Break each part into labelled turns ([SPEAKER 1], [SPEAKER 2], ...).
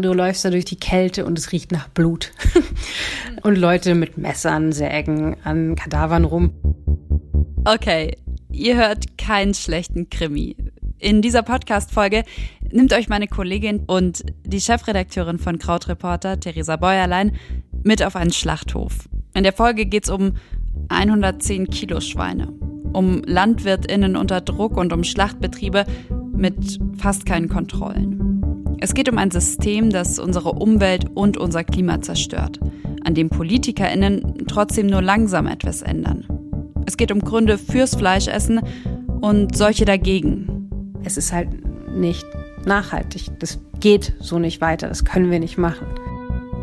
[SPEAKER 1] Du läufst da durch die Kälte und es riecht nach Blut. und Leute mit Messern sägen an Kadavern rum.
[SPEAKER 2] Okay, ihr hört keinen schlechten Krimi. In dieser Podcast-Folge nimmt euch meine Kollegin und die Chefredakteurin von Krautreporter, Theresa Bäuerlein, mit auf einen Schlachthof. In der Folge geht es um 110 Kilo Schweine, um LandwirtInnen unter Druck und um Schlachtbetriebe mit fast keinen Kontrollen. Es geht um ein System, das unsere Umwelt und unser Klima zerstört, an dem PolitikerInnen trotzdem nur langsam etwas ändern. Es geht um Gründe fürs Fleischessen und solche dagegen.
[SPEAKER 1] Es ist halt nicht nachhaltig. Das geht so nicht weiter. Das können wir nicht machen.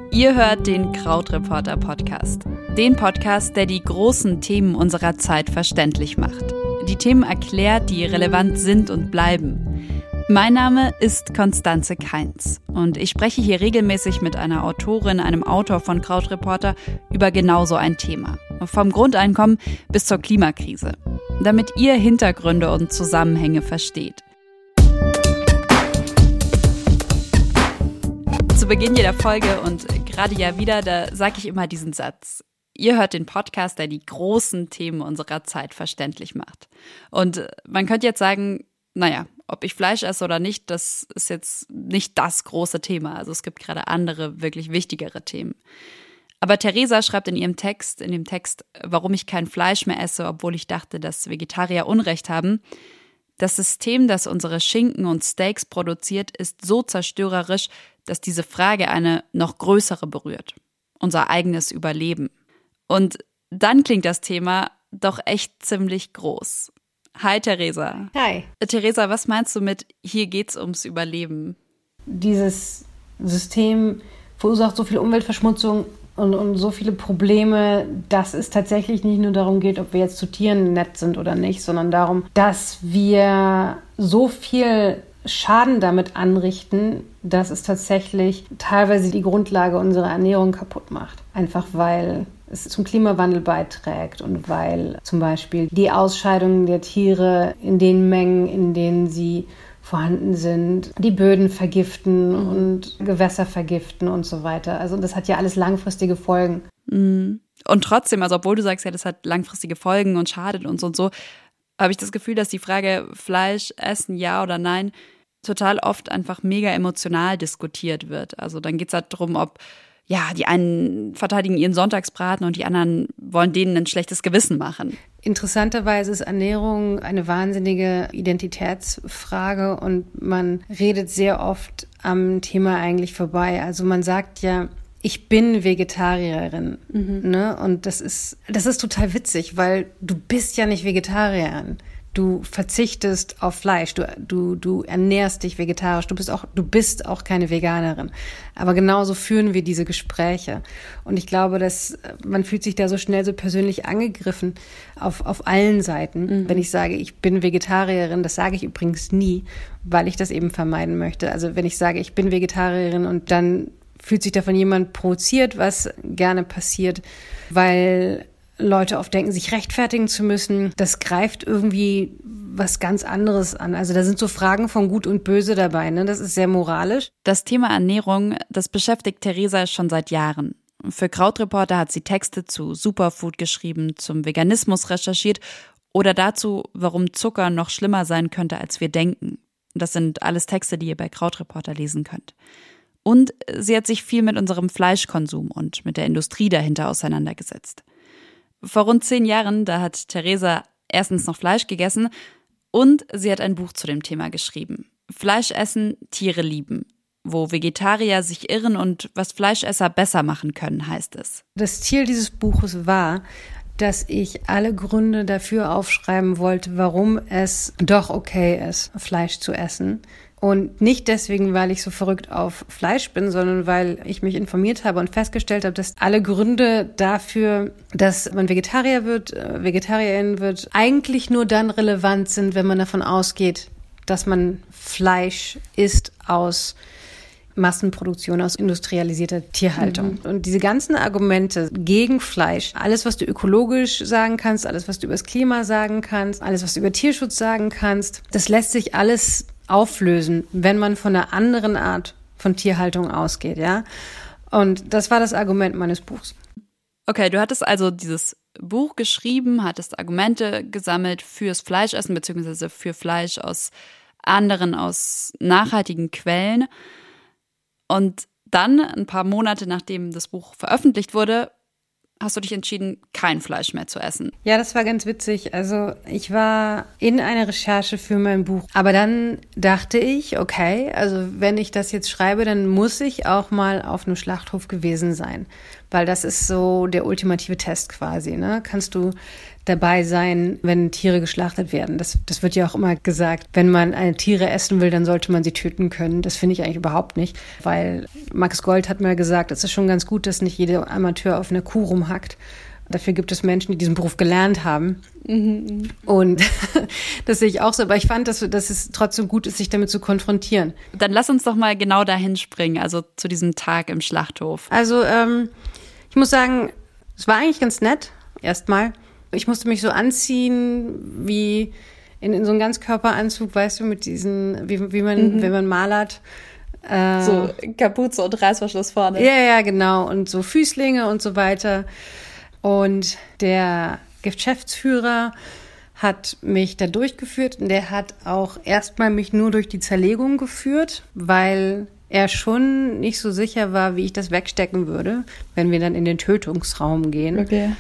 [SPEAKER 2] Ihr hört den Krautreporter Podcast. Den Podcast, der die großen Themen unserer Zeit verständlich macht. Die Themen erklärt, die relevant sind und bleiben. Mein Name ist Konstanze Keins und ich spreche hier regelmäßig mit einer Autorin, einem Autor von Krautreporter über genau so ein Thema. Vom Grundeinkommen bis zur Klimakrise. Damit ihr Hintergründe und Zusammenhänge versteht. Zu Beginn jeder Folge und gerade ja wieder, da sage ich immer diesen Satz. Ihr hört den Podcast, der die großen Themen unserer Zeit verständlich macht. Und man könnte jetzt sagen, naja, ob ich Fleisch esse oder nicht, das ist jetzt nicht das große Thema. Also es gibt gerade andere, wirklich wichtigere Themen. Aber Theresa schreibt in ihrem Text, in dem Text, warum ich kein Fleisch mehr esse, obwohl ich dachte, dass Vegetarier Unrecht haben. Das System, das unsere Schinken und Steaks produziert, ist so zerstörerisch, dass diese Frage eine noch größere berührt. Unser eigenes Überleben. Und dann klingt das Thema doch echt ziemlich groß. Hi Theresa.
[SPEAKER 1] Hi.
[SPEAKER 2] Theresa, was meinst du mit hier geht's ums Überleben?
[SPEAKER 1] Dieses System verursacht so viel Umweltverschmutzung und, und so viele Probleme, dass es tatsächlich nicht nur darum geht, ob wir jetzt zu Tieren nett sind oder nicht, sondern darum, dass wir so viel Schaden damit anrichten, dass es tatsächlich teilweise die Grundlage unserer Ernährung kaputt macht. Einfach weil es zum Klimawandel beiträgt und weil zum Beispiel die Ausscheidungen der Tiere in den Mengen, in denen sie vorhanden sind, die Böden vergiften mhm. und Gewässer vergiften und so weiter. Also das hat ja alles langfristige Folgen.
[SPEAKER 2] Mhm. Und trotzdem, also obwohl du sagst, ja, das hat langfristige Folgen und schadet uns und so, habe ich das Gefühl, dass die Frage Fleisch essen, ja oder nein, total oft einfach mega emotional diskutiert wird. Also dann geht es halt darum, ob ja, die einen verteidigen ihren Sonntagsbraten und die anderen wollen denen ein schlechtes Gewissen machen.
[SPEAKER 1] Interessanterweise ist Ernährung eine wahnsinnige Identitätsfrage und man redet sehr oft am Thema eigentlich vorbei. Also man sagt ja, ich bin Vegetarierin, mhm. ne? Und das ist, das ist total witzig, weil du bist ja nicht Vegetarierin du verzichtest auf Fleisch, du, du, du ernährst dich vegetarisch, du bist auch, du bist auch keine Veganerin. Aber genauso führen wir diese Gespräche. Und ich glaube, dass man fühlt sich da so schnell so persönlich angegriffen auf, auf allen Seiten. Mhm. Wenn ich sage, ich bin Vegetarierin, das sage ich übrigens nie, weil ich das eben vermeiden möchte. Also wenn ich sage, ich bin Vegetarierin und dann fühlt sich davon jemand provoziert, was gerne passiert, weil Leute oft denken, sich rechtfertigen zu müssen. Das greift irgendwie was ganz anderes an. Also da sind so Fragen von Gut und Böse dabei. Ne? Das ist sehr moralisch.
[SPEAKER 2] Das Thema Ernährung, das beschäftigt Theresa schon seit Jahren. Für Krautreporter hat sie Texte zu Superfood geschrieben, zum Veganismus recherchiert oder dazu, warum Zucker noch schlimmer sein könnte, als wir denken. Das sind alles Texte, die ihr bei Krautreporter lesen könnt. Und sie hat sich viel mit unserem Fleischkonsum und mit der Industrie dahinter auseinandergesetzt. Vor rund zehn Jahren, da hat Theresa erstens noch Fleisch gegessen und sie hat ein Buch zu dem Thema geschrieben. Fleisch essen, Tiere lieben. Wo Vegetarier sich irren und was Fleischesser besser machen können, heißt es.
[SPEAKER 1] Das Ziel dieses Buches war, dass ich alle Gründe dafür aufschreiben wollte, warum es doch okay ist, Fleisch zu essen. Und nicht deswegen, weil ich so verrückt auf Fleisch bin, sondern weil ich mich informiert habe und festgestellt habe, dass alle Gründe dafür, dass man Vegetarier wird, äh, Vegetarierin wird, eigentlich nur dann relevant sind, wenn man davon ausgeht, dass man Fleisch isst aus Massenproduktion aus industrialisierter Tierhaltung. Mhm. Und diese ganzen Argumente gegen Fleisch, alles, was du ökologisch sagen kannst, alles, was du über das Klima sagen kannst, alles, was du über Tierschutz sagen kannst, das lässt sich alles auflösen, wenn man von einer anderen Art von Tierhaltung ausgeht, ja. Und das war das Argument meines Buchs.
[SPEAKER 2] Okay, du hattest also dieses Buch geschrieben, hattest Argumente gesammelt fürs Fleischessen beziehungsweise für Fleisch aus anderen, aus nachhaltigen Quellen. Und dann, ein paar Monate nachdem das Buch veröffentlicht wurde, hast du dich entschieden, kein Fleisch mehr zu essen.
[SPEAKER 1] Ja, das war ganz witzig. Also ich war in einer Recherche für mein Buch. Aber dann dachte ich, okay, also wenn ich das jetzt schreibe, dann muss ich auch mal auf einem Schlachthof gewesen sein. Weil das ist so der ultimative Test quasi. Ne? Kannst du dabei sein, wenn Tiere geschlachtet werden. Das, das wird ja auch immer gesagt. Wenn man eine Tiere essen will, dann sollte man sie töten können. Das finde ich eigentlich überhaupt nicht, weil Max Gold hat mal gesagt, es ist schon ganz gut, dass nicht jeder Amateur auf einer Kuh rumhackt. Dafür gibt es Menschen, die diesen Beruf gelernt haben. Mhm. Und das sehe ich auch so. Aber ich fand, dass, dass es trotzdem gut ist, sich damit zu konfrontieren.
[SPEAKER 2] Dann lass uns doch mal genau dahin springen, also zu diesem Tag im Schlachthof.
[SPEAKER 1] Also ähm, ich muss sagen, es war eigentlich ganz nett, erstmal. Ich musste mich so anziehen wie in, in so einen Ganzkörperanzug, weißt du, mit diesen, wie, wie man, mhm. wenn man malert.
[SPEAKER 2] Äh, so Kapuze und Reißverschluss vorne.
[SPEAKER 1] Ja, ja, genau. Und so Füßlinge und so weiter. Und der Geschäftsführer hat mich da durchgeführt und der hat auch erstmal mich nur durch die Zerlegung geführt, weil er schon nicht so sicher war, wie ich das wegstecken würde, wenn wir dann in den Tötungsraum gehen. Okay.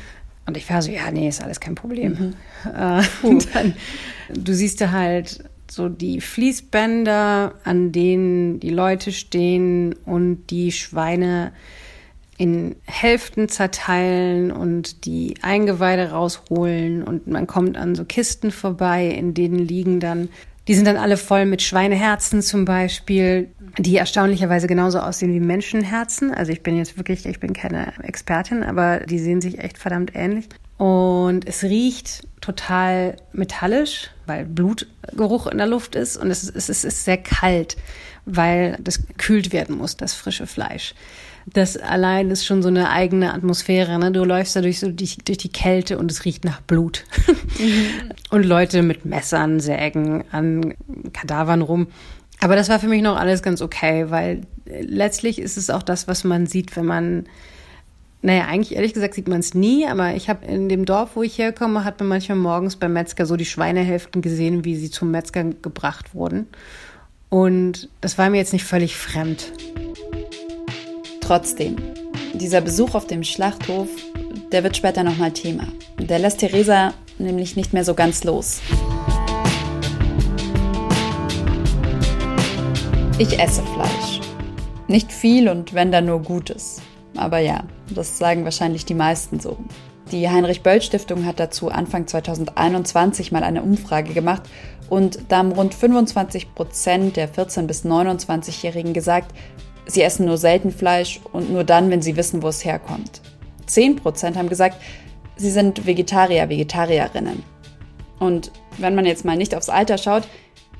[SPEAKER 1] Und ich war so, ja, nee, ist alles kein Problem. Mhm. Äh, und dann, du siehst da halt so die Fließbänder, an denen die Leute stehen und die Schweine in Hälften zerteilen und die Eingeweide rausholen und man kommt an so Kisten vorbei, in denen liegen dann, die sind dann alle voll mit Schweineherzen zum Beispiel, die erstaunlicherweise genauso aussehen wie Menschenherzen. Also ich bin jetzt wirklich, ich bin keine Expertin, aber die sehen sich echt verdammt ähnlich. Und es riecht total metallisch, weil Blutgeruch in der Luft ist. Und es ist, es ist sehr kalt, weil das gekühlt werden muss, das frische Fleisch. Das allein ist schon so eine eigene Atmosphäre. Ne? Du läufst da durch, so die, durch die Kälte und es riecht nach Blut. Mhm. und Leute mit Messern sägen an Kadavern rum. Aber das war für mich noch alles ganz okay, weil letztlich ist es auch das, was man sieht, wenn man, naja, eigentlich ehrlich gesagt sieht man es nie, aber ich habe in dem Dorf, wo ich herkomme, hat man manchmal morgens beim Metzger so die Schweinehälften gesehen, wie sie zum Metzger gebracht wurden. Und das war mir jetzt nicht völlig fremd.
[SPEAKER 2] Trotzdem, dieser Besuch auf dem Schlachthof, der wird später nochmal Thema. Der lässt Theresa nämlich nicht mehr so ganz los. Ich esse Fleisch. Nicht viel und wenn dann nur Gutes. Aber ja, das sagen wahrscheinlich die meisten so. Die Heinrich-Böll-Stiftung hat dazu Anfang 2021 mal eine Umfrage gemacht und da haben rund 25 Prozent der 14- bis 29-Jährigen gesagt, sie essen nur selten Fleisch und nur dann, wenn sie wissen, wo es herkommt. 10 Prozent haben gesagt, sie sind Vegetarier, Vegetarierinnen. Und wenn man jetzt mal nicht aufs Alter schaut,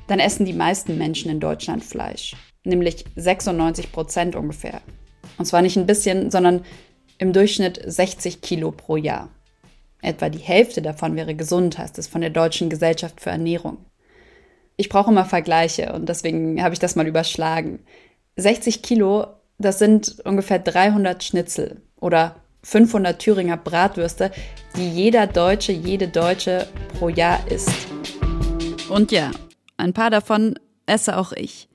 [SPEAKER 2] dann essen die meisten Menschen in Deutschland Fleisch. Nämlich 96 Prozent ungefähr. Und zwar nicht ein bisschen, sondern im Durchschnitt 60 Kilo pro Jahr. Etwa die Hälfte davon wäre gesund, heißt es von der Deutschen Gesellschaft für Ernährung. Ich brauche immer Vergleiche und deswegen habe ich das mal überschlagen. 60 Kilo, das sind ungefähr 300 Schnitzel oder 500 Thüringer Bratwürste, die jeder Deutsche, jede Deutsche pro Jahr isst. Und ja, ein paar davon esse auch ich.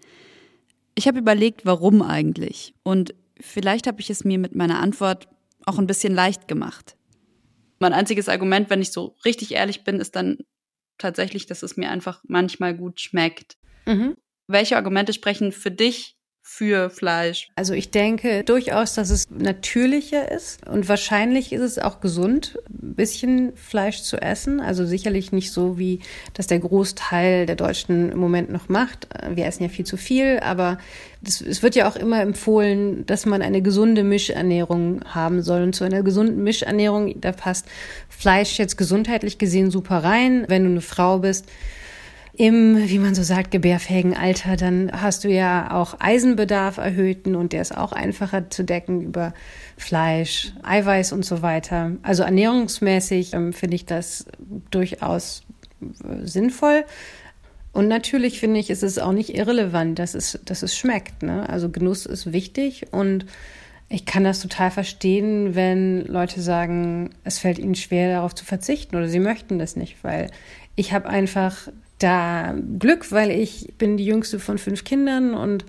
[SPEAKER 2] Ich habe überlegt, warum eigentlich. Und vielleicht habe ich es mir mit meiner Antwort auch ein bisschen leicht gemacht. Mein einziges Argument, wenn ich so richtig ehrlich bin, ist dann tatsächlich, dass es mir einfach manchmal gut schmeckt. Mhm. Welche Argumente sprechen für dich für Fleisch?
[SPEAKER 1] Also ich denke durchaus, dass es natürlicher ist und wahrscheinlich ist es auch gesund, ein bisschen Fleisch zu essen. Also sicherlich nicht so, wie das der Großteil der Deutschen im Moment noch macht. Wir essen ja viel zu viel, aber das, es wird ja auch immer empfohlen, dass man eine gesunde Mischernährung haben soll. Und zu einer gesunden Mischernährung, da passt Fleisch jetzt gesundheitlich gesehen super rein. Wenn du eine Frau bist, im, wie man so sagt, gebärfähigen Alter, dann hast du ja auch Eisenbedarf erhöhten und der ist auch einfacher zu decken über Fleisch, Eiweiß und so weiter. Also ernährungsmäßig ähm, finde ich das durchaus äh, sinnvoll. Und natürlich finde ich, ist es auch nicht irrelevant, dass es, dass es schmeckt. Ne? Also Genuss ist wichtig und ich kann das total verstehen, wenn Leute sagen, es fällt ihnen schwer, darauf zu verzichten oder sie möchten das nicht, weil ich habe einfach da Glück, weil ich bin die jüngste von fünf Kindern und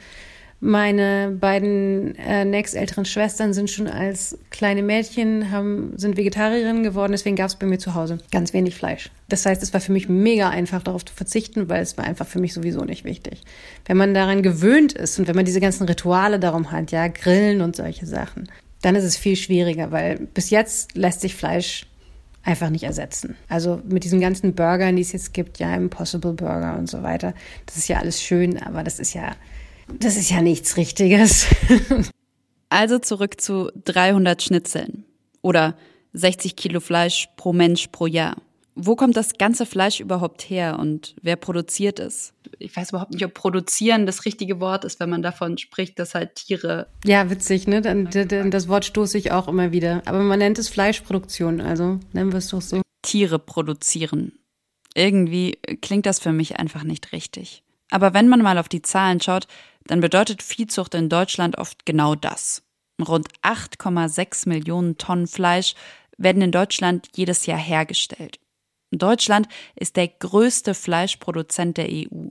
[SPEAKER 1] meine beiden äh, nächstälteren Schwestern sind schon als kleine Mädchen, haben, sind Vegetarierinnen geworden, deswegen gab es bei mir zu Hause ganz wenig Fleisch. Das heißt, es war für mich mega einfach, darauf zu verzichten, weil es war einfach für mich sowieso nicht wichtig. Wenn man daran gewöhnt ist und wenn man diese ganzen Rituale darum hat, ja, Grillen und solche Sachen, dann ist es viel schwieriger, weil bis jetzt lässt sich Fleisch einfach nicht ersetzen. Also mit diesen ganzen Burgern, die es jetzt gibt, ja, Impossible Burger und so weiter, das ist ja alles schön, aber das ist ja das ist ja nichts Richtiges.
[SPEAKER 2] also zurück zu 300 Schnitzeln oder 60 Kilo Fleisch pro Mensch pro Jahr. Wo kommt das ganze Fleisch überhaupt her und wer produziert es? Ich weiß überhaupt nicht, ob produzieren das richtige Wort ist, wenn man davon spricht, dass halt Tiere.
[SPEAKER 1] Ja, witzig, ne? Dann, das Wort stoße ich auch immer wieder. Aber man nennt es Fleischproduktion, also nennen wir es doch so.
[SPEAKER 2] Tiere produzieren. Irgendwie klingt das für mich einfach nicht richtig. Aber wenn man mal auf die Zahlen schaut, dann bedeutet Viehzucht in Deutschland oft genau das. Rund 8,6 Millionen Tonnen Fleisch werden in Deutschland jedes Jahr hergestellt. Deutschland ist der größte Fleischproduzent der EU.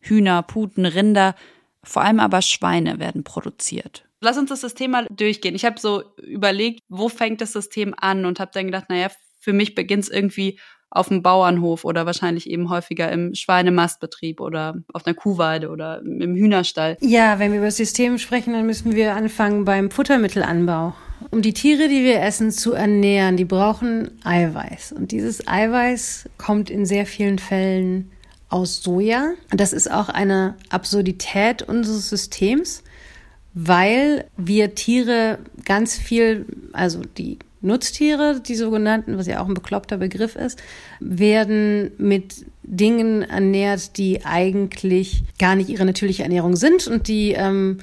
[SPEAKER 2] Hühner, Puten, Rinder, vor allem aber Schweine werden produziert. Lass uns das System mal durchgehen. Ich habe so überlegt, wo fängt das System an und habe dann gedacht, naja, für mich beginnt es irgendwie auf dem Bauernhof oder wahrscheinlich eben häufiger im Schweinemastbetrieb oder auf einer Kuhweide oder im Hühnerstall.
[SPEAKER 1] Ja, wenn wir über das System sprechen, dann müssen wir anfangen beim Futtermittelanbau. Um die Tiere, die wir essen, zu ernähren, die brauchen Eiweiß. Und dieses Eiweiß kommt in sehr vielen Fällen aus Soja. Das ist auch eine Absurdität unseres Systems, weil wir Tiere ganz viel, also die Nutztiere, die sogenannten, was ja auch ein bekloppter Begriff ist, werden mit Dingen ernährt, die eigentlich gar nicht ihre natürliche Ernährung sind und die ähm,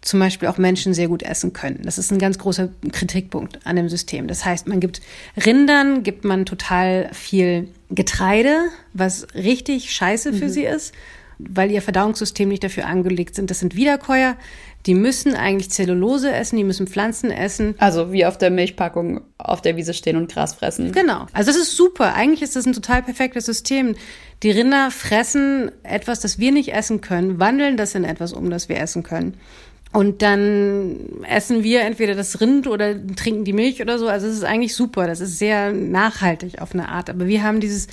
[SPEAKER 1] zum Beispiel auch Menschen sehr gut essen können. Das ist ein ganz großer Kritikpunkt an dem System. Das heißt, man gibt Rindern, gibt man total viel Getreide, was richtig scheiße für mhm. sie ist, weil ihr Verdauungssystem nicht dafür angelegt sind. Das sind Wiederkäuer. Die müssen eigentlich Zellulose essen, die müssen Pflanzen essen.
[SPEAKER 2] Also wie auf der Milchpackung auf der Wiese stehen und Gras fressen.
[SPEAKER 1] Genau. Also das ist super. Eigentlich ist das ein total perfektes System. Die Rinder fressen etwas, das wir nicht essen können, wandeln das in etwas um, das wir essen können. Und dann essen wir entweder das Rind oder trinken die Milch oder so. Also es ist eigentlich super. Das ist sehr nachhaltig auf eine Art. Aber wir haben dieses,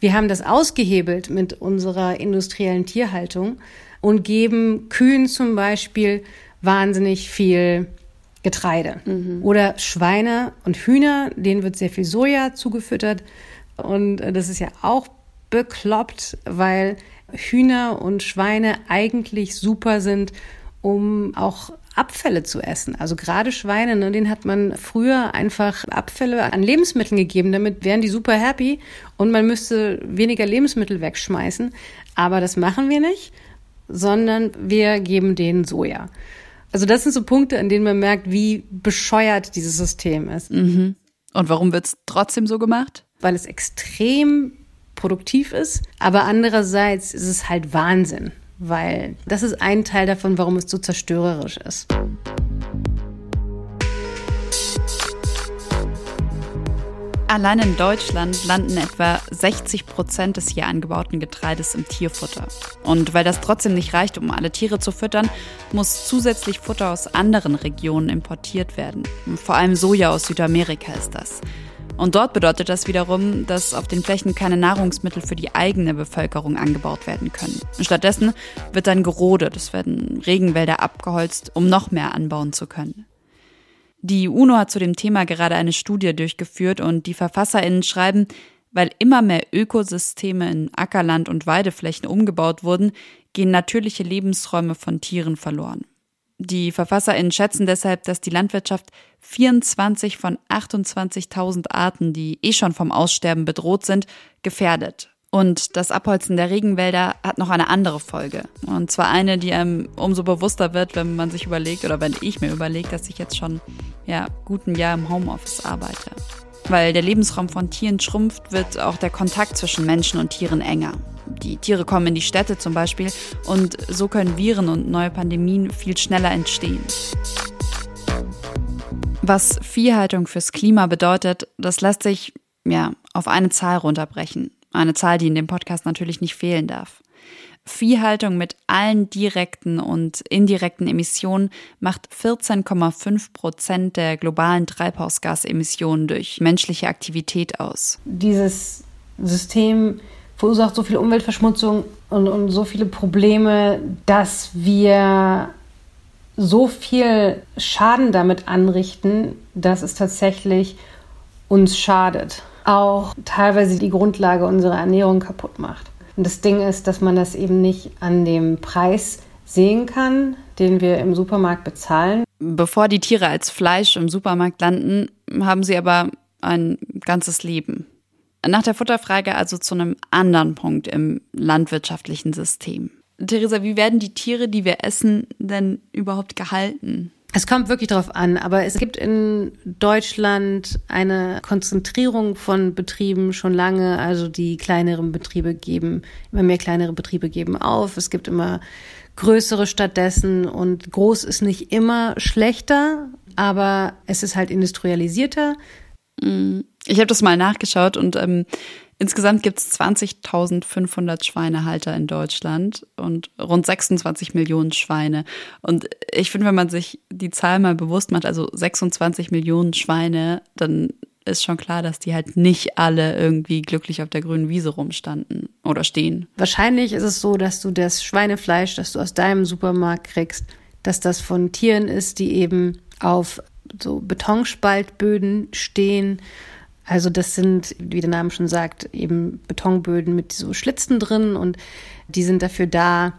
[SPEAKER 1] wir haben das ausgehebelt mit unserer industriellen Tierhaltung und geben Kühen zum Beispiel wahnsinnig viel Getreide. Mhm. Oder Schweine und Hühner, denen wird sehr viel Soja zugefüttert. Und das ist ja auch bekloppt, weil Hühner und Schweine eigentlich super sind, um auch Abfälle zu essen. Also gerade Schweine, ne, denen hat man früher einfach Abfälle an Lebensmitteln gegeben. Damit wären die super happy und man müsste weniger Lebensmittel wegschmeißen. Aber das machen wir nicht, sondern wir geben denen Soja. Also das sind so Punkte, an denen man merkt, wie bescheuert dieses System ist.
[SPEAKER 2] Mhm. Und warum wird es trotzdem so gemacht?
[SPEAKER 1] Weil es extrem produktiv ist, aber andererseits ist es halt Wahnsinn, weil das ist ein Teil davon, warum es so zerstörerisch ist.
[SPEAKER 2] Allein in Deutschland landen etwa 60 Prozent des hier angebauten Getreides im Tierfutter. Und weil das trotzdem nicht reicht, um alle Tiere zu füttern, muss zusätzlich Futter aus anderen Regionen importiert werden. Vor allem Soja aus Südamerika ist das. Und dort bedeutet das wiederum, dass auf den Flächen keine Nahrungsmittel für die eigene Bevölkerung angebaut werden können. Stattdessen wird dann gerodet, es werden Regenwälder abgeholzt, um noch mehr anbauen zu können. Die UNO hat zu dem Thema gerade eine Studie durchgeführt und die VerfasserInnen schreiben, weil immer mehr Ökosysteme in Ackerland und Weideflächen umgebaut wurden, gehen natürliche Lebensräume von Tieren verloren. Die VerfasserInnen schätzen deshalb, dass die Landwirtschaft 24 von 28.000 Arten, die eh schon vom Aussterben bedroht sind, gefährdet. Und das Abholzen der Regenwälder hat noch eine andere Folge. Und zwar eine, die einem umso bewusster wird, wenn man sich überlegt oder wenn ich mir überlege, dass ich jetzt schon ja gut Jahr im Homeoffice arbeite. Weil der Lebensraum von Tieren schrumpft, wird auch der Kontakt zwischen Menschen und Tieren enger. Die Tiere kommen in die Städte zum Beispiel und so können Viren und neue Pandemien viel schneller entstehen. Was Viehhaltung fürs Klima bedeutet, das lässt sich ja auf eine Zahl runterbrechen. Eine Zahl, die in dem Podcast natürlich nicht fehlen darf. Viehhaltung mit allen direkten und indirekten Emissionen macht 14,5 Prozent der globalen Treibhausgasemissionen durch menschliche Aktivität aus.
[SPEAKER 1] Dieses System verursacht so viel Umweltverschmutzung und, und so viele Probleme, dass wir so viel Schaden damit anrichten, dass es tatsächlich uns schadet. Auch teilweise die Grundlage unserer Ernährung kaputt macht. Und das Ding ist, dass man das eben nicht an dem Preis sehen kann, den wir im Supermarkt bezahlen.
[SPEAKER 2] Bevor die Tiere als Fleisch im Supermarkt landen, haben sie aber ein ganzes Leben. Nach der Futterfrage also zu einem anderen Punkt im landwirtschaftlichen System. Theresa, wie werden die Tiere, die wir essen, denn überhaupt gehalten?
[SPEAKER 1] Es kommt wirklich darauf an, aber es gibt in Deutschland eine Konzentrierung von Betrieben schon lange. Also die kleineren Betriebe geben, immer mehr kleinere Betriebe geben auf. Es gibt immer größere stattdessen und groß ist nicht immer schlechter, aber es ist halt industrialisierter.
[SPEAKER 2] Mm, ich habe das mal nachgeschaut und ähm, Insgesamt gibt es 20.500 Schweinehalter in Deutschland und rund 26 Millionen Schweine. Und ich finde, wenn man sich die Zahl mal bewusst macht, also 26 Millionen Schweine, dann ist schon klar, dass die halt nicht alle irgendwie glücklich auf der grünen Wiese rumstanden oder stehen.
[SPEAKER 1] Wahrscheinlich ist es so, dass du das Schweinefleisch, das du aus deinem Supermarkt kriegst, dass das von Tieren ist, die eben auf so Betonspaltböden stehen also das sind, wie der Name schon sagt, eben Betonböden mit so Schlitzen drin und die sind dafür da,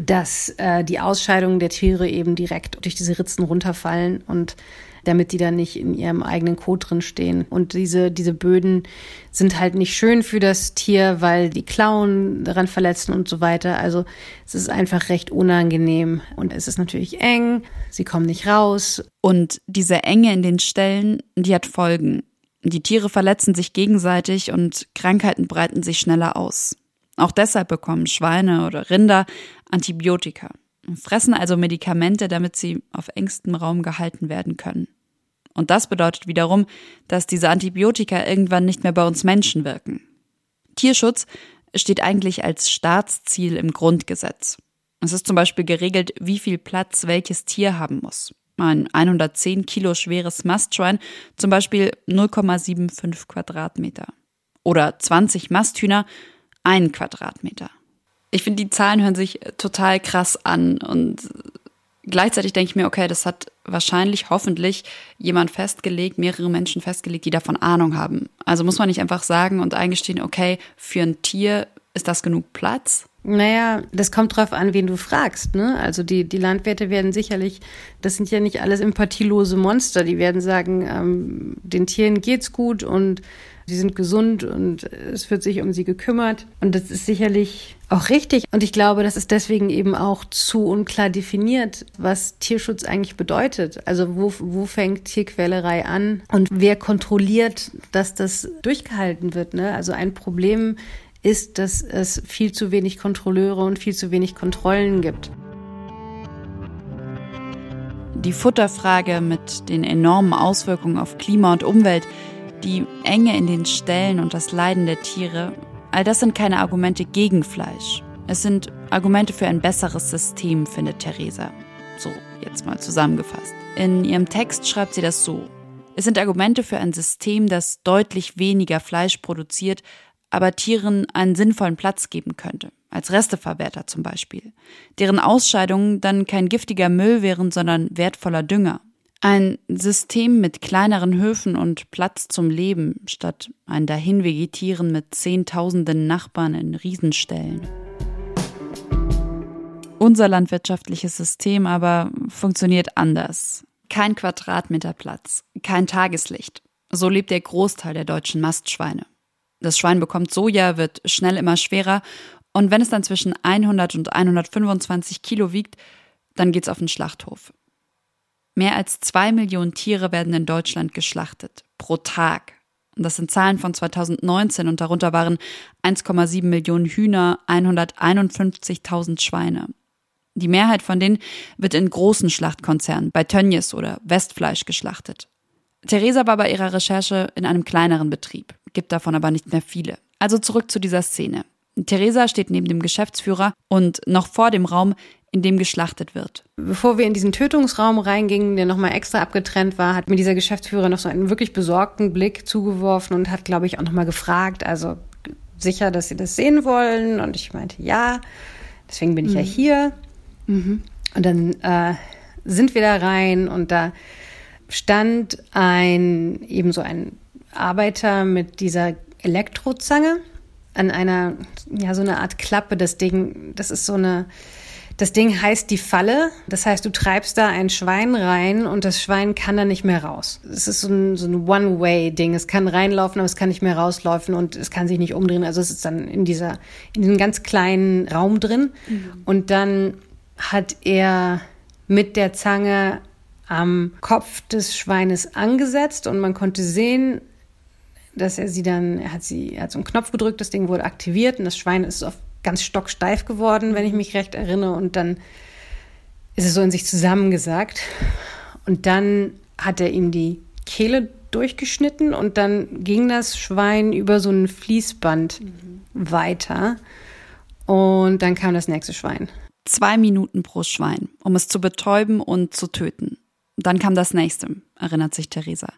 [SPEAKER 1] dass äh, die Ausscheidungen der Tiere eben direkt durch diese Ritzen runterfallen und damit die dann nicht in ihrem eigenen Kot drin stehen. Und diese, diese Böden sind halt nicht schön für das Tier, weil die Klauen daran verletzen und so weiter. Also es ist einfach recht unangenehm. Und es ist natürlich eng, sie kommen nicht raus.
[SPEAKER 2] Und diese Enge in den Stellen, die hat Folgen. Die Tiere verletzen sich gegenseitig und Krankheiten breiten sich schneller aus. Auch deshalb bekommen Schweine oder Rinder Antibiotika, fressen also Medikamente, damit sie auf engstem Raum gehalten werden können. Und das bedeutet wiederum, dass diese Antibiotika irgendwann nicht mehr bei uns Menschen wirken. Tierschutz steht eigentlich als Staatsziel im Grundgesetz. Es ist zum Beispiel geregelt, wie viel Platz welches Tier haben muss ein 110 Kilo schweres Mastschwein zum Beispiel 0,75 Quadratmeter. Oder 20 Masthühner, ein Quadratmeter. Ich finde, die Zahlen hören sich total krass an und gleichzeitig denke ich mir, okay, das hat wahrscheinlich, hoffentlich jemand festgelegt, mehrere Menschen festgelegt, die davon Ahnung haben. Also muss man nicht einfach sagen und eingestehen, okay, für ein Tier ist das genug Platz?
[SPEAKER 1] Naja, das kommt drauf an, wen du fragst. Ne? Also die, die Landwirte werden sicherlich, das sind ja nicht alles empathielose Monster, die werden sagen, ähm, den Tieren geht's gut und sie sind gesund und es wird sich um sie gekümmert. Und das ist sicherlich auch richtig. Und ich glaube, das ist deswegen eben auch zu unklar definiert, was Tierschutz eigentlich bedeutet. Also wo, wo fängt Tierquälerei an und wer kontrolliert, dass das durchgehalten wird. Ne? Also ein Problem ist, dass es viel zu wenig Kontrolleure und viel zu wenig Kontrollen gibt.
[SPEAKER 2] Die Futterfrage mit den enormen Auswirkungen auf Klima und Umwelt, die Enge in den Ställen und das Leiden der Tiere, all das sind keine Argumente gegen Fleisch. Es sind Argumente für ein besseres System, findet Theresa. So, jetzt mal zusammengefasst. In ihrem Text schreibt sie das so. Es sind Argumente für ein System, das deutlich weniger Fleisch produziert, aber Tieren einen sinnvollen Platz geben könnte, als Resteverwerter zum Beispiel, deren Ausscheidungen dann kein giftiger Müll wären, sondern wertvoller Dünger. Ein System mit kleineren Höfen und Platz zum Leben, statt ein Dahinvegetieren mit Zehntausenden Nachbarn in Riesenställen. Unser landwirtschaftliches System aber funktioniert anders. Kein Quadratmeter Platz, kein Tageslicht. So lebt der Großteil der deutschen Mastschweine. Das Schwein bekommt Soja, wird schnell immer schwerer und wenn es dann zwischen 100 und 125 Kilo wiegt, dann geht's auf den Schlachthof. Mehr als zwei Millionen Tiere werden in Deutschland geschlachtet, pro Tag. Und das sind Zahlen von 2019 und darunter waren 1,7 Millionen Hühner, 151.000 Schweine. Die Mehrheit von denen wird in großen Schlachtkonzernen bei Tönnies oder Westfleisch geschlachtet. Theresa war bei ihrer Recherche in einem kleineren Betrieb, gibt davon aber nicht mehr viele. Also zurück zu dieser Szene. Theresa steht neben dem Geschäftsführer und noch vor dem Raum, in dem geschlachtet wird.
[SPEAKER 1] Bevor wir in diesen Tötungsraum reingingen, der nochmal extra abgetrennt war, hat mir dieser Geschäftsführer noch so einen wirklich besorgten Blick zugeworfen und hat, glaube ich, auch nochmal gefragt, also sicher, dass Sie das sehen wollen? Und ich meinte, ja, deswegen bin ich mhm. ja hier. Mhm. Und dann äh, sind wir da rein und da stand ein, eben so ein Arbeiter mit dieser Elektrozange an einer, ja, so eine Art Klappe. Das Ding, das ist so eine, das Ding heißt die Falle. Das heißt, du treibst da ein Schwein rein und das Schwein kann da nicht mehr raus. Es ist so ein, so ein One-Way-Ding. Es kann reinlaufen, aber es kann nicht mehr rauslaufen und es kann sich nicht umdrehen. Also es ist dann in dieser, in diesem ganz kleinen Raum drin. Mhm. Und dann hat er mit der Zange am Kopf des Schweines angesetzt und man konnte sehen, dass er sie dann, er hat sie, er hat so einen Knopf gedrückt, das Ding wurde aktiviert und das Schwein ist auf ganz stocksteif geworden, wenn ich mich recht erinnere. Und dann ist es so in sich zusammengesagt. Und dann hat er ihm die Kehle durchgeschnitten und dann ging das Schwein über so ein Fließband mhm. weiter. Und dann kam das nächste Schwein.
[SPEAKER 2] Zwei Minuten pro Schwein, um es zu betäuben und zu töten. Dann kam das nächste, erinnert sich Theresa.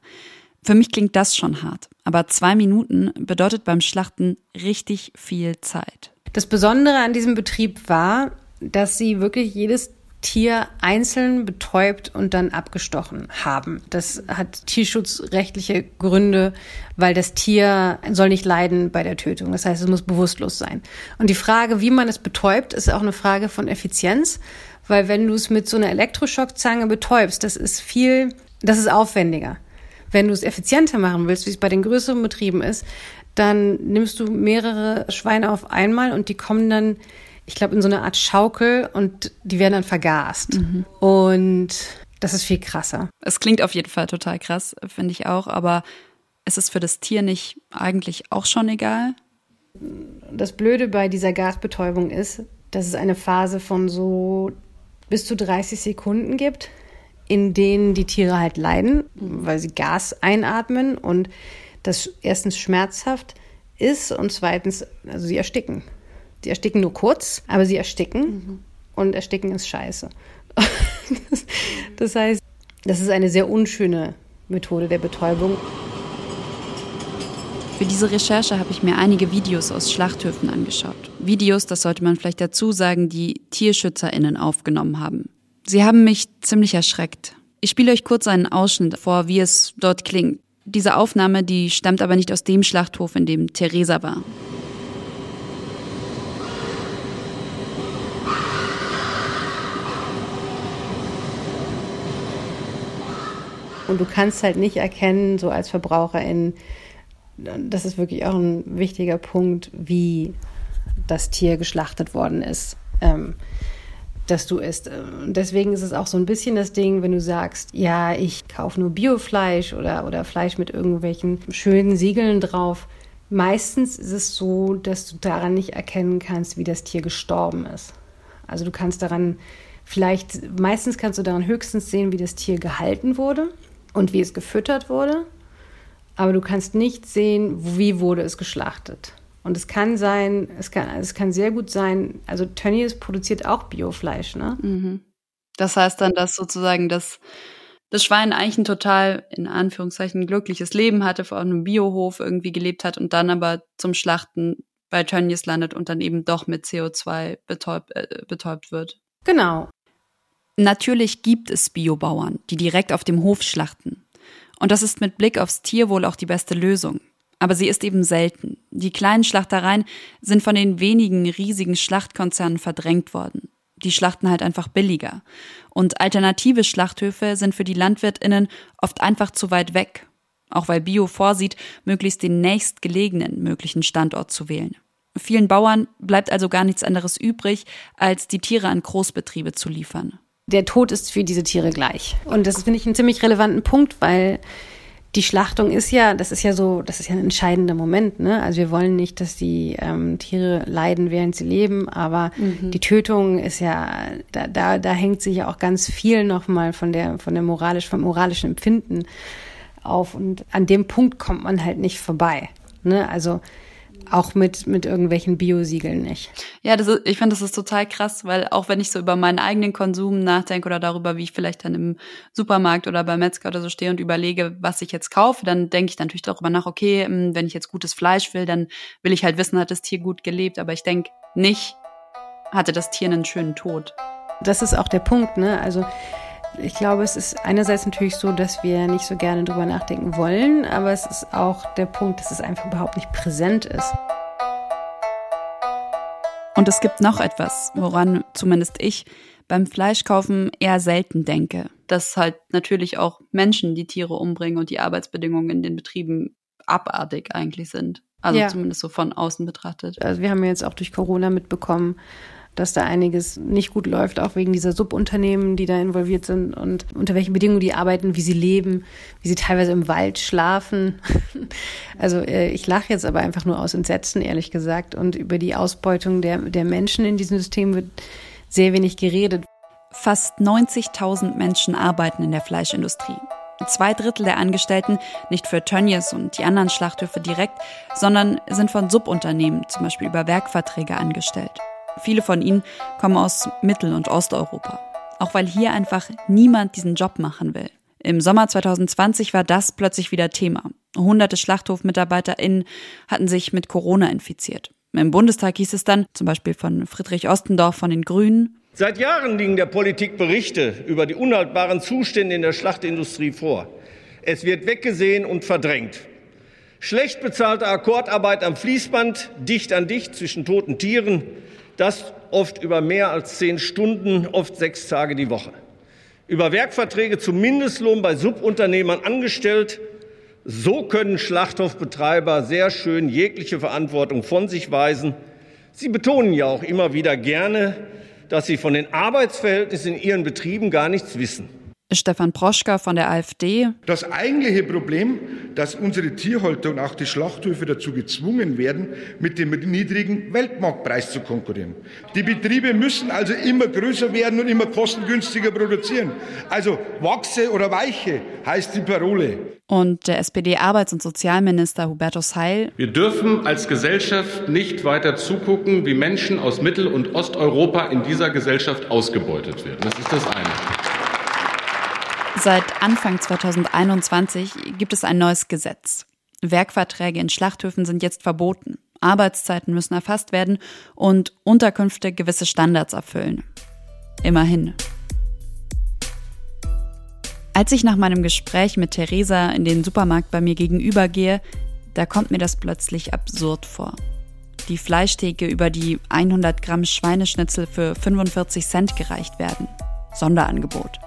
[SPEAKER 2] Für mich klingt das schon hart, aber zwei Minuten bedeutet beim Schlachten richtig viel Zeit.
[SPEAKER 1] Das Besondere an diesem Betrieb war, dass sie wirklich jedes Tier einzeln betäubt und dann abgestochen haben. Das hat tierschutzrechtliche Gründe, weil das Tier soll nicht leiden bei der Tötung. Das heißt, es muss bewusstlos sein. Und die Frage, wie man es betäubt, ist auch eine Frage von Effizienz, weil wenn du es mit so einer Elektroschockzange betäubst, das ist viel, das ist aufwendiger. Wenn du es effizienter machen willst, wie es bei den größeren Betrieben ist, dann nimmst du mehrere Schweine auf einmal und die kommen dann, ich glaube, in so eine Art Schaukel und die werden dann vergast. Mhm. Und das ist viel krasser.
[SPEAKER 2] Es klingt auf jeden Fall total krass, finde ich auch, aber ist es für das Tier nicht eigentlich auch schon egal?
[SPEAKER 1] Das Blöde bei dieser Gasbetäubung ist, dass es eine Phase von so bis zu 30 Sekunden gibt, in denen die Tiere halt leiden, weil sie Gas einatmen und das erstens schmerzhaft ist und zweitens, also sie ersticken. Sie ersticken nur kurz, aber sie ersticken mhm. und ersticken ist scheiße. das heißt, das ist eine sehr unschöne Methode der Betäubung.
[SPEAKER 2] Für diese Recherche habe ich mir einige Videos aus Schlachthöfen angeschaut. Videos, das sollte man vielleicht dazu sagen, die TierschützerInnen aufgenommen haben. Sie haben mich ziemlich erschreckt. Ich spiele euch kurz einen Ausschnitt vor, wie es dort klingt. Diese Aufnahme, die stammt aber nicht aus dem Schlachthof, in dem Theresa war.
[SPEAKER 1] Und du kannst halt nicht erkennen, so als Verbraucherin, das ist wirklich auch ein wichtiger Punkt, wie das Tier geschlachtet worden ist. Ähm, dass du isst. Deswegen ist es auch so ein bisschen das Ding, wenn du sagst, ja, ich kaufe nur Biofleisch oder, oder Fleisch mit irgendwelchen schönen Siegeln drauf. Meistens ist es so, dass du daran nicht erkennen kannst, wie das Tier gestorben ist. Also du kannst daran vielleicht, meistens kannst du daran höchstens sehen, wie das Tier gehalten wurde und wie es gefüttert wurde. Aber du kannst nicht sehen, wie wurde es geschlachtet. Und es kann sein, es kann, es kann sehr gut sein, also Tönnies produziert auch Biofleisch, ne? Mhm.
[SPEAKER 2] Das heißt dann, dass sozusagen das, das Schwein eigentlich ein total, in Anführungszeichen, glückliches Leben hatte, vor einem Biohof irgendwie gelebt hat und dann aber zum Schlachten bei Tönnies landet und dann eben doch mit CO2 betäubt, äh, betäubt wird.
[SPEAKER 1] Genau.
[SPEAKER 2] Natürlich gibt es Biobauern, die direkt auf dem Hof schlachten. Und das ist mit Blick aufs Tier wohl auch die beste Lösung. Aber sie ist eben selten. Die kleinen Schlachtereien sind von den wenigen riesigen Schlachtkonzernen verdrängt worden. Die schlachten halt einfach billiger. Und alternative Schlachthöfe sind für die Landwirtinnen oft einfach zu weit weg. Auch weil Bio vorsieht, möglichst den nächstgelegenen möglichen Standort zu wählen. Vielen Bauern bleibt also gar nichts anderes übrig, als die Tiere an Großbetriebe zu liefern.
[SPEAKER 1] Der Tod ist für diese Tiere gleich. Und das finde ich einen ziemlich relevanten Punkt, weil die Schlachtung ist ja, das ist ja so, das ist ja ein entscheidender Moment. Ne? Also wir wollen nicht, dass die ähm, Tiere leiden, während sie leben, aber mhm. die Tötung ist ja, da, da, da hängt sich ja auch ganz viel nochmal von der, von der moralisch, vom moralischen Empfinden auf. Und an dem Punkt kommt man halt nicht vorbei. Ne? Also auch mit, mit irgendwelchen Biosiegeln nicht.
[SPEAKER 2] Ja, das ist, ich finde, das ist total krass, weil auch wenn ich so über meinen eigenen Konsum nachdenke oder darüber, wie ich vielleicht dann im Supermarkt oder beim Metzger oder so stehe und überlege, was ich jetzt kaufe, dann denke ich natürlich darüber nach, okay, hm, wenn ich jetzt gutes Fleisch will, dann will ich halt wissen, hat das Tier gut gelebt. Aber ich denke nicht, hatte das Tier einen schönen Tod.
[SPEAKER 1] Das ist auch der Punkt, ne? Also ich glaube, es ist einerseits natürlich so, dass wir nicht so gerne drüber nachdenken wollen, aber es ist auch der Punkt, dass es einfach überhaupt nicht präsent ist.
[SPEAKER 2] Und es gibt noch etwas, woran zumindest ich beim Fleischkaufen eher selten denke. Dass halt natürlich auch Menschen die Tiere umbringen und die Arbeitsbedingungen in den Betrieben abartig eigentlich sind. Also ja. zumindest so von außen betrachtet.
[SPEAKER 1] Also wir haben jetzt auch durch Corona mitbekommen, dass da einiges nicht gut läuft, auch wegen dieser Subunternehmen, die da involviert sind und unter welchen Bedingungen die arbeiten, wie sie leben, wie sie teilweise im Wald schlafen. Also äh, ich lache jetzt aber einfach nur aus Entsetzen, ehrlich gesagt. Und über die Ausbeutung der, der Menschen in diesem System wird sehr wenig geredet.
[SPEAKER 2] Fast 90.000 Menschen arbeiten in der Fleischindustrie. Zwei Drittel der Angestellten nicht für Tönnies und die anderen Schlachthöfe direkt, sondern sind von Subunternehmen, zum Beispiel über Werkverträge, angestellt. Viele von ihnen kommen aus Mittel- und Osteuropa. Auch weil hier einfach niemand diesen Job machen will. Im Sommer 2020 war das plötzlich wieder Thema. Hunderte SchlachthofmitarbeiterInnen hatten sich mit Corona infiziert. Im Bundestag hieß es dann, zum Beispiel von Friedrich Ostendorf von den Grünen,
[SPEAKER 3] Seit Jahren liegen der Politik Berichte über die unhaltbaren Zustände in der Schlachtindustrie vor. Es wird weggesehen und verdrängt. Schlecht bezahlte Akkordarbeit am Fließband, dicht an dicht zwischen toten Tieren, das oft über mehr als zehn Stunden, oft sechs Tage die Woche. Über Werkverträge zum Mindestlohn bei Subunternehmern angestellt. So können Schlachthofbetreiber sehr schön jegliche Verantwortung von sich weisen. Sie betonen ja auch immer wieder gerne, dass sie von den Arbeitsverhältnissen in ihren Betrieben gar nichts wissen.
[SPEAKER 2] Stefan Proschka von der AfD.
[SPEAKER 4] Das eigentliche Problem, dass unsere Tierhalter und auch die Schlachthöfe dazu gezwungen werden, mit dem niedrigen Weltmarktpreis zu konkurrieren. Die Betriebe müssen also immer größer werden und immer kostengünstiger produzieren. Also wachse oder weiche heißt die Parole.
[SPEAKER 2] Und der SPD-Arbeits- und Sozialminister Hubertus Heil.
[SPEAKER 5] Wir dürfen als Gesellschaft nicht weiter zugucken, wie Menschen aus Mittel- und Osteuropa in dieser Gesellschaft ausgebeutet werden. Das ist das eine.
[SPEAKER 2] Seit Anfang 2021 gibt es ein neues Gesetz. Werkverträge in Schlachthöfen sind jetzt verboten. Arbeitszeiten müssen erfasst werden und Unterkünfte gewisse Standards erfüllen. Immerhin. Als ich nach meinem Gespräch mit Theresa in den Supermarkt bei mir gegenüber gehe, da kommt mir das plötzlich absurd vor. Die Fleischtheke, über die 100 Gramm Schweineschnitzel für 45 Cent gereicht werden. Sonderangebot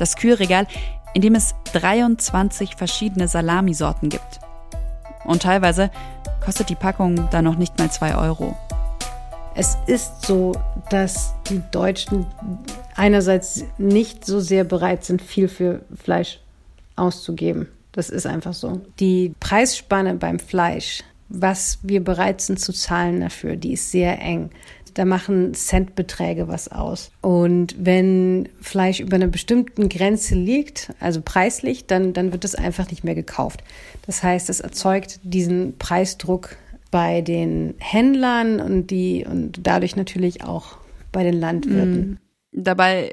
[SPEAKER 2] das Kühlregal, in dem es 23 verschiedene Salamisorten gibt. Und teilweise kostet die Packung dann noch nicht mal 2 Euro.
[SPEAKER 1] Es ist so, dass die Deutschen einerseits nicht so sehr bereit sind, viel für Fleisch auszugeben. Das ist einfach so. Die Preisspanne beim Fleisch, was wir bereit sind zu zahlen dafür, die ist sehr eng. Da machen Centbeträge was aus. Und wenn Fleisch über einer bestimmten Grenze liegt, also preislich, dann, dann wird es einfach nicht mehr gekauft. Das heißt, es erzeugt diesen Preisdruck bei den Händlern und die und dadurch natürlich auch bei den Landwirten.
[SPEAKER 2] Mhm. Dabei,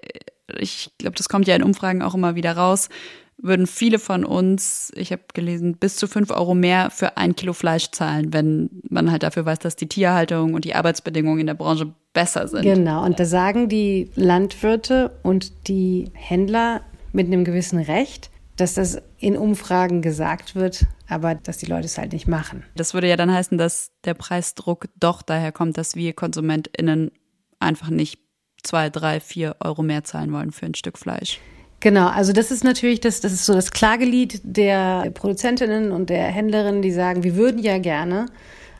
[SPEAKER 2] ich glaube, das kommt ja in Umfragen auch immer wieder raus, würden viele von uns, ich habe gelesen, bis zu fünf Euro mehr für ein Kilo Fleisch zahlen, wenn man halt dafür weiß, dass die Tierhaltung und die Arbeitsbedingungen in der Branche besser sind.
[SPEAKER 1] Genau, und da sagen die Landwirte und die Händler mit einem gewissen Recht, dass das in Umfragen gesagt wird, aber dass die Leute es halt nicht machen.
[SPEAKER 2] Das würde ja dann heißen, dass der Preisdruck doch daher kommt, dass wir KonsumentInnen einfach nicht zwei, drei, vier Euro mehr zahlen wollen für ein Stück Fleisch.
[SPEAKER 1] Genau, also das ist natürlich das, das ist so das Klagelied der Produzentinnen und der Händlerinnen, die sagen, wir würden ja gerne,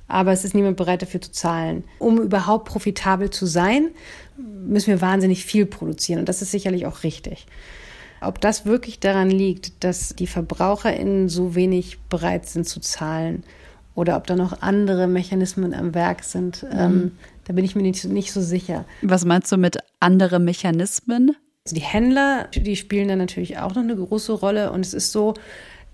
[SPEAKER 1] aber es ist niemand bereit dafür zu zahlen. Um überhaupt profitabel zu sein, müssen wir wahnsinnig viel produzieren und das ist sicherlich auch richtig. Ob das wirklich daran liegt, dass die VerbraucherInnen so wenig bereit sind zu zahlen oder ob da noch andere Mechanismen am Werk sind, mhm. ähm, da bin ich mir nicht, nicht so sicher.
[SPEAKER 2] Was meinst du mit andere Mechanismen?
[SPEAKER 1] Also die Händler, die spielen da natürlich auch noch eine große Rolle und es ist so,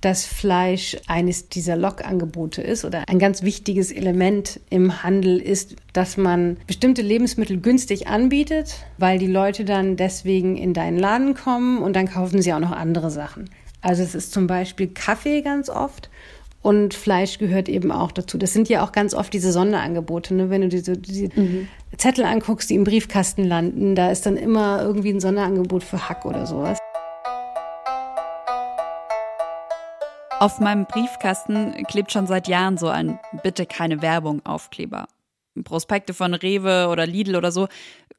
[SPEAKER 1] dass Fleisch eines dieser Lockangebote ist oder ein ganz wichtiges Element im Handel ist, dass man bestimmte Lebensmittel günstig anbietet, weil die Leute dann deswegen in deinen Laden kommen und dann kaufen sie auch noch andere Sachen. Also es ist zum Beispiel Kaffee ganz oft und Fleisch gehört eben auch dazu. Das sind ja auch ganz oft diese Sonderangebote. Ne? Wenn du diese, diese mhm. Zettel anguckst, die im Briefkasten landen, da ist dann immer irgendwie ein Sonderangebot für Hack oder sowas.
[SPEAKER 2] Auf meinem Briefkasten klebt schon seit Jahren so ein Bitte keine Werbung Aufkleber. Prospekte von Rewe oder Lidl oder so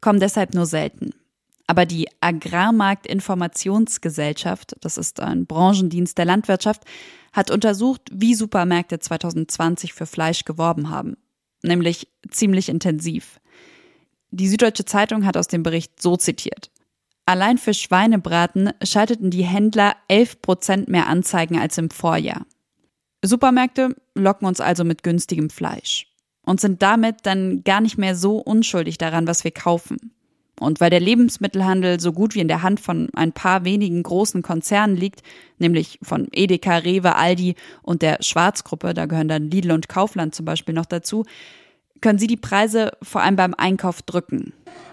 [SPEAKER 2] kommen deshalb nur selten. Aber die Agrarmarktinformationsgesellschaft, das ist ein Branchendienst der Landwirtschaft, hat untersucht, wie Supermärkte 2020 für Fleisch geworben haben. Nämlich ziemlich intensiv. Die Süddeutsche Zeitung hat aus dem Bericht so zitiert. Allein für Schweinebraten schalteten die Händler 11 Prozent mehr Anzeigen als im Vorjahr. Supermärkte locken uns also mit günstigem Fleisch und sind damit dann gar nicht mehr so unschuldig daran, was wir kaufen. Und weil der Lebensmittelhandel so gut wie in der Hand von ein paar wenigen großen Konzernen liegt, nämlich von Edeka, Rewe, Aldi und der Schwarzgruppe, da gehören dann Lidl und Kaufland zum Beispiel noch dazu, können sie die Preise vor allem beim Einkauf drücken.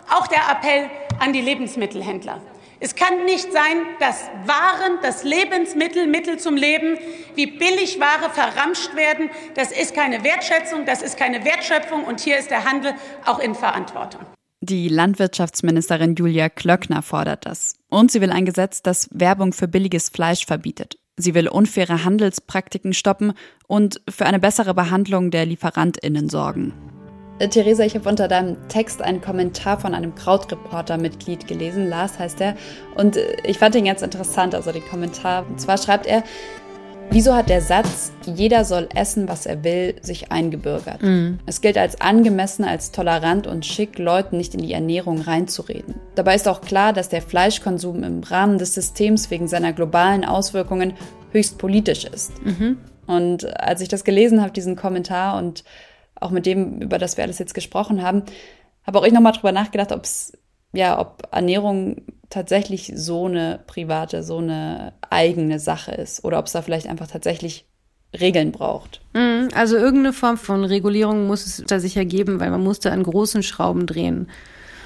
[SPEAKER 6] Auch der Appell an die Lebensmittelhändler. Es kann nicht sein, dass Waren, das Lebensmittel, Mittel zum Leben, wie Billigware verramscht werden. Das ist keine Wertschätzung, das ist keine Wertschöpfung und hier ist der Handel auch in Verantwortung.
[SPEAKER 2] Die Landwirtschaftsministerin Julia Klöckner fordert das. Und sie will ein Gesetz, das Werbung für billiges Fleisch verbietet. Sie will unfaire Handelspraktiken stoppen und für eine bessere Behandlung der Lieferantinnen sorgen.
[SPEAKER 7] Äh, Theresa, ich habe unter deinem Text einen Kommentar von einem Krautreporter-Mitglied gelesen. Lars heißt er. Und äh, ich fand ihn ganz interessant, also den Kommentar. Und zwar schreibt er, Wieso hat der Satz, jeder soll essen, was er will, sich eingebürgert? Mhm. Es gilt als angemessen, als tolerant und schick, Leuten nicht in die Ernährung reinzureden. Dabei ist auch klar, dass der Fleischkonsum im Rahmen des Systems wegen seiner globalen Auswirkungen höchst politisch ist. Mhm. Und als ich das gelesen habe, diesen Kommentar und auch mit dem, über das wir alles jetzt gesprochen haben, habe auch ich nochmal drüber nachgedacht, ob es, ja, ob Ernährung tatsächlich so eine private, so eine eigene Sache ist oder ob es da vielleicht einfach tatsächlich Regeln braucht.
[SPEAKER 1] Mhm, also irgendeine Form von Regulierung muss es da sicher geben, weil man musste an großen Schrauben drehen,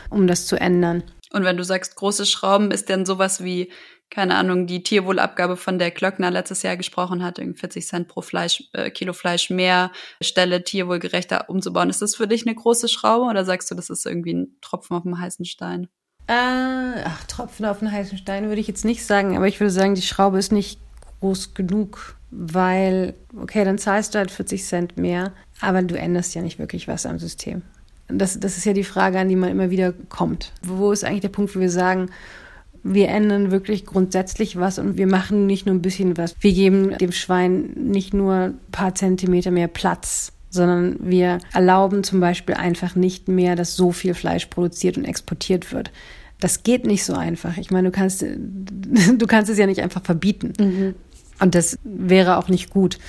[SPEAKER 1] um das zu ändern.
[SPEAKER 2] Und wenn du sagst große Schrauben, ist denn sowas wie keine Ahnung, die Tierwohlabgabe, von der Klöckner letztes Jahr gesprochen hat, 40 Cent pro Fleisch, äh, Kilo Fleisch mehr Stelle tierwohlgerechter umzubauen. Ist das für dich eine große Schraube oder sagst du, das ist irgendwie ein Tropfen auf dem heißen Stein?
[SPEAKER 1] Äh, ach, Tropfen auf den heißen Stein würde ich jetzt nicht sagen, aber ich würde sagen, die Schraube ist nicht groß genug, weil, okay, dann zahlst du halt 40 Cent mehr, aber du änderst ja nicht wirklich was am System. Das, das ist ja die Frage, an die man immer wieder kommt. Wo ist eigentlich der Punkt, wo wir sagen, wir ändern wirklich grundsätzlich was und wir machen nicht nur ein bisschen was. Wir geben dem Schwein nicht nur ein paar Zentimeter mehr Platz, sondern wir erlauben zum Beispiel einfach nicht mehr, dass so viel Fleisch produziert und exportiert wird. Das geht nicht so einfach. Ich meine, du kannst, du kannst es ja nicht einfach verbieten. Mhm. Und das wäre auch nicht gut.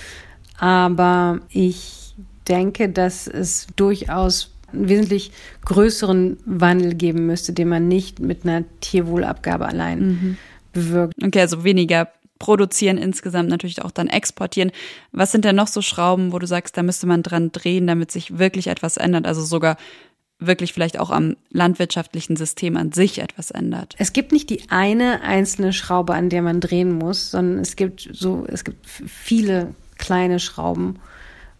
[SPEAKER 1] Aber ich denke, dass es durchaus einen wesentlich größeren Wandel geben müsste, den man nicht mit einer Tierwohlabgabe allein mhm. bewirkt.
[SPEAKER 2] Okay, also weniger produzieren insgesamt, natürlich auch dann exportieren. Was sind denn noch so Schrauben, wo du sagst, da müsste man dran drehen, damit sich wirklich etwas ändert? Also sogar wirklich vielleicht auch am landwirtschaftlichen System an sich etwas ändert.
[SPEAKER 1] Es gibt nicht die eine einzelne Schraube, an der man drehen muss, sondern es gibt so, es gibt viele kleine Schrauben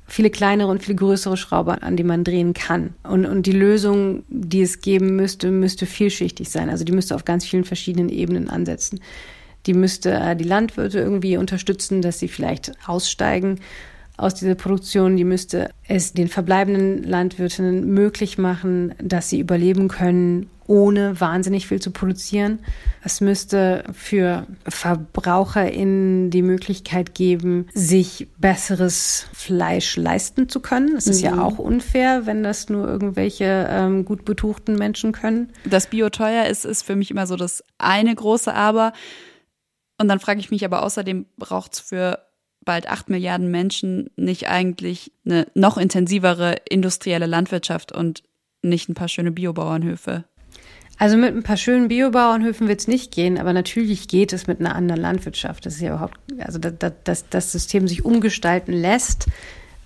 [SPEAKER 1] viele kleinere und viele größere Schrauber, an die man drehen kann. Und, und die Lösung, die es geben müsste, müsste vielschichtig sein. Also die müsste auf ganz vielen verschiedenen Ebenen ansetzen. Die müsste äh, die Landwirte irgendwie unterstützen, dass sie vielleicht aussteigen aus dieser Produktion. Die müsste es den verbleibenden Landwirtinnen möglich machen, dass sie überleben können, ohne wahnsinnig viel zu produzieren. Es müsste für VerbraucherInnen die Möglichkeit geben, sich besseres Fleisch leisten zu können. Es ist mhm. ja auch unfair, wenn das nur irgendwelche ähm, gut betuchten Menschen können.
[SPEAKER 2] Dass Bio teuer ist, ist für mich immer so das eine große Aber. Und dann frage ich mich aber außerdem, braucht es für bald acht Milliarden Menschen nicht eigentlich eine noch intensivere industrielle Landwirtschaft und nicht ein paar schöne Biobauernhöfe?
[SPEAKER 1] Also mit ein paar schönen Biobauernhöfen wird es nicht gehen, aber natürlich geht es mit einer anderen Landwirtschaft. Das ist ja überhaupt, also dass das, das System sich umgestalten lässt,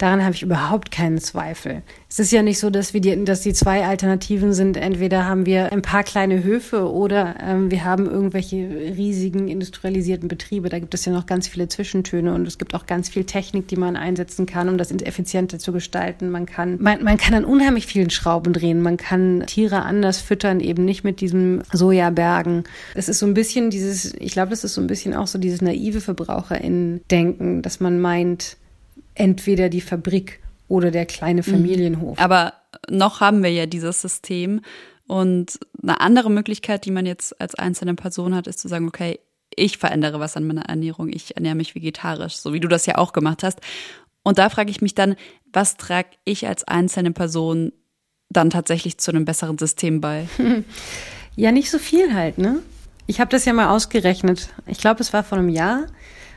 [SPEAKER 1] Daran habe ich überhaupt keinen Zweifel. Es ist ja nicht so, dass wir die, dass die zwei Alternativen sind. Entweder haben wir ein paar kleine Höfe oder ähm, wir haben irgendwelche riesigen industrialisierten Betriebe. Da gibt es ja noch ganz viele Zwischentöne und es gibt auch ganz viel Technik, die man einsetzen kann, um das effizienter zu gestalten. Man kann, man, man kann an unheimlich vielen Schrauben drehen. Man kann Tiere anders füttern, eben nicht mit diesem Sojabergen. Es ist so ein bisschen dieses, ich glaube, das ist so ein bisschen auch so dieses naive VerbraucherInnen-Denken, dass man meint, entweder die Fabrik oder der kleine mhm. Familienhof.
[SPEAKER 2] Aber noch haben wir ja dieses System. Und eine andere Möglichkeit, die man jetzt als einzelne Person hat, ist zu sagen, okay, ich verändere was an meiner Ernährung, ich ernähre mich vegetarisch, so wie du das ja auch gemacht hast. Und da frage ich mich dann, was trage ich als einzelne Person dann tatsächlich zu einem besseren System bei?
[SPEAKER 1] Ja, nicht so viel halt, ne? Ich habe das ja mal ausgerechnet. Ich glaube, es war vor einem Jahr,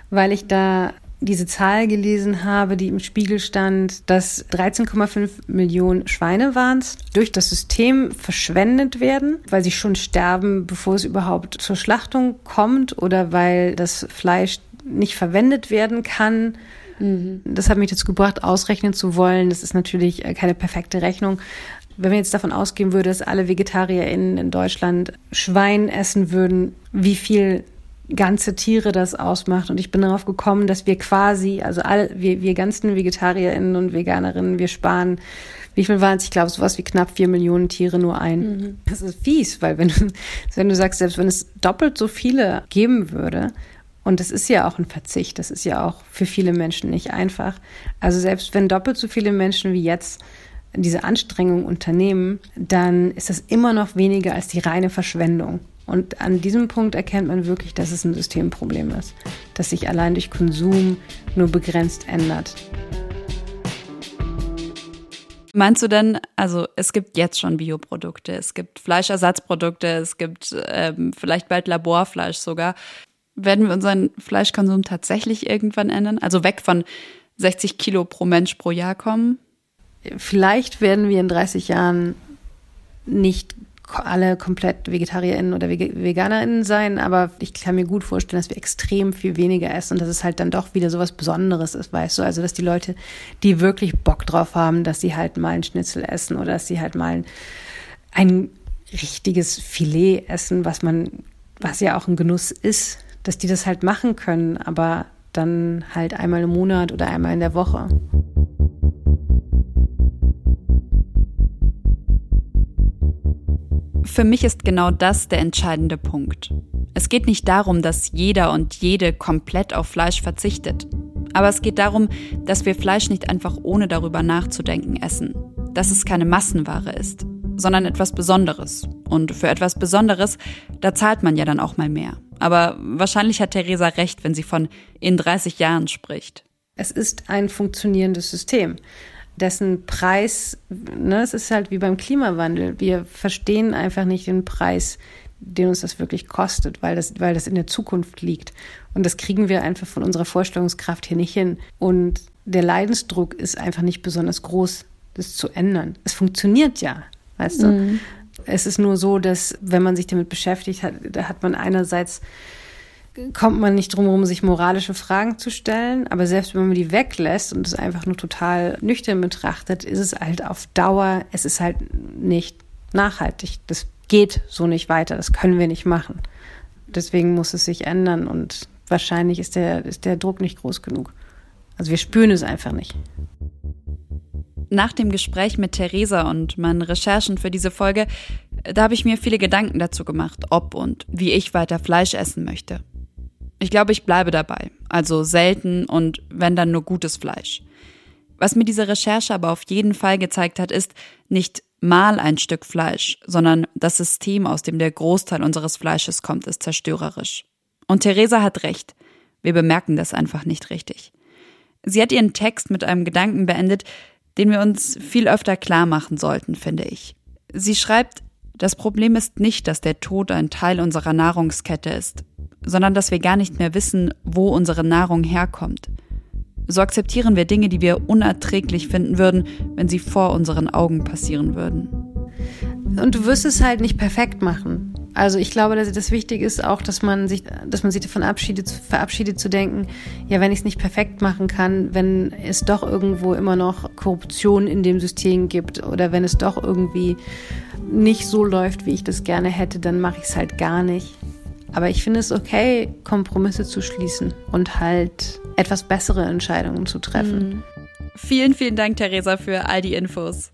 [SPEAKER 1] weil ich da diese Zahl gelesen habe, die im Spiegel stand, dass 13,5 Millionen Schweine waren durch das System verschwendet werden, weil sie schon sterben, bevor es überhaupt zur Schlachtung kommt oder weil das Fleisch nicht verwendet werden kann. Mhm. Das hat mich dazu gebracht, ausrechnen zu wollen. Das ist natürlich äh, keine perfekte Rechnung. Wenn wir jetzt davon ausgehen würde, dass alle VegetarierInnen in Deutschland Schwein essen würden, wie viel ganze Tiere das ausmacht. Und ich bin darauf gekommen, dass wir quasi, also alle, wir, wir ganzen VegetarierInnen und Veganerinnen, wir sparen, wie viel waren es? Ich glaube, sowas wie knapp vier Millionen Tiere nur ein. Mhm. Das ist fies, weil wenn du, wenn du sagst, selbst wenn es doppelt so viele geben würde, und das ist ja auch ein Verzicht, das ist ja auch für viele Menschen nicht einfach. Also selbst wenn doppelt so viele Menschen wie jetzt diese Anstrengung unternehmen, dann ist das immer noch weniger als die reine Verschwendung. Und an diesem Punkt erkennt man wirklich, dass es ein Systemproblem ist, das sich allein durch Konsum nur begrenzt ändert.
[SPEAKER 2] Meinst du denn, also es gibt jetzt schon Bioprodukte, es gibt Fleischersatzprodukte, es gibt ähm, vielleicht bald Laborfleisch sogar. Werden wir unseren Fleischkonsum tatsächlich irgendwann ändern? Also weg von 60 Kilo pro Mensch pro Jahr kommen?
[SPEAKER 1] Vielleicht werden wir in 30 Jahren nicht alle komplett VegetarierInnen oder VeganerInnen sein, aber ich kann mir gut vorstellen, dass wir extrem viel weniger essen und dass es halt dann doch wieder so was Besonderes ist, weißt du? Also, dass die Leute, die wirklich Bock drauf haben, dass sie halt mal einen Schnitzel essen oder dass sie halt mal ein, ein richtiges Filet essen, was man, was ja auch ein Genuss ist, dass die das halt machen können, aber dann halt einmal im Monat oder einmal in der Woche.
[SPEAKER 2] Für mich ist genau das der entscheidende Punkt. Es geht nicht darum, dass jeder und jede komplett auf Fleisch verzichtet. Aber es geht darum, dass wir Fleisch nicht einfach ohne darüber nachzudenken essen. Dass es keine Massenware ist, sondern etwas Besonderes. Und für etwas Besonderes, da zahlt man ja dann auch mal mehr. Aber wahrscheinlich hat Theresa recht, wenn sie von in 30 Jahren spricht.
[SPEAKER 1] Es ist ein funktionierendes System dessen Preis, ne, es ist halt wie beim Klimawandel. Wir verstehen einfach nicht den Preis, den uns das wirklich kostet, weil das, weil das in der Zukunft liegt. Und das kriegen wir einfach von unserer Vorstellungskraft hier nicht hin. Und der Leidensdruck ist einfach nicht besonders groß, das zu ändern. Es funktioniert ja, weißt du? Mhm. Es ist nur so, dass wenn man sich damit beschäftigt hat, da hat man einerseits kommt man nicht drum herum, sich moralische Fragen zu stellen. Aber selbst wenn man die weglässt und es einfach nur total nüchtern betrachtet, ist es halt auf Dauer, es ist halt nicht nachhaltig. Das geht so nicht weiter. Das können wir nicht machen. Deswegen muss es sich ändern und wahrscheinlich ist der, ist der Druck nicht groß genug. Also wir spüren es einfach nicht.
[SPEAKER 2] Nach dem Gespräch mit Theresa und meinen Recherchen für diese Folge, da habe ich mir viele Gedanken dazu gemacht, ob und wie ich weiter Fleisch essen möchte. Ich glaube, ich bleibe dabei. Also selten und wenn dann nur gutes Fleisch. Was mir diese Recherche aber auf jeden Fall gezeigt hat, ist nicht mal ein Stück Fleisch, sondern das System, aus dem der Großteil unseres Fleisches kommt, ist zerstörerisch. Und Theresa hat recht. Wir bemerken das einfach nicht richtig. Sie hat ihren Text mit einem Gedanken beendet, den wir uns viel öfter klar machen sollten, finde ich. Sie schreibt, das Problem ist nicht, dass der Tod ein Teil unserer Nahrungskette ist. Sondern dass wir gar nicht mehr wissen, wo unsere Nahrung herkommt. So akzeptieren wir Dinge, die wir unerträglich finden würden, wenn sie vor unseren Augen passieren würden.
[SPEAKER 1] Und du wirst es halt nicht perfekt machen. Also ich glaube, dass das wichtig ist auch, dass man sich, dass man sich davon verabschiedet, verabschiedet zu denken, ja, wenn ich es nicht perfekt machen kann, wenn es doch irgendwo immer noch Korruption in dem System gibt oder wenn es doch irgendwie nicht so läuft, wie ich das gerne hätte, dann mache ich es halt gar nicht. Aber ich finde es okay, Kompromisse zu schließen und halt etwas bessere Entscheidungen zu treffen. Mhm.
[SPEAKER 2] Vielen, vielen Dank, Theresa, für all die Infos.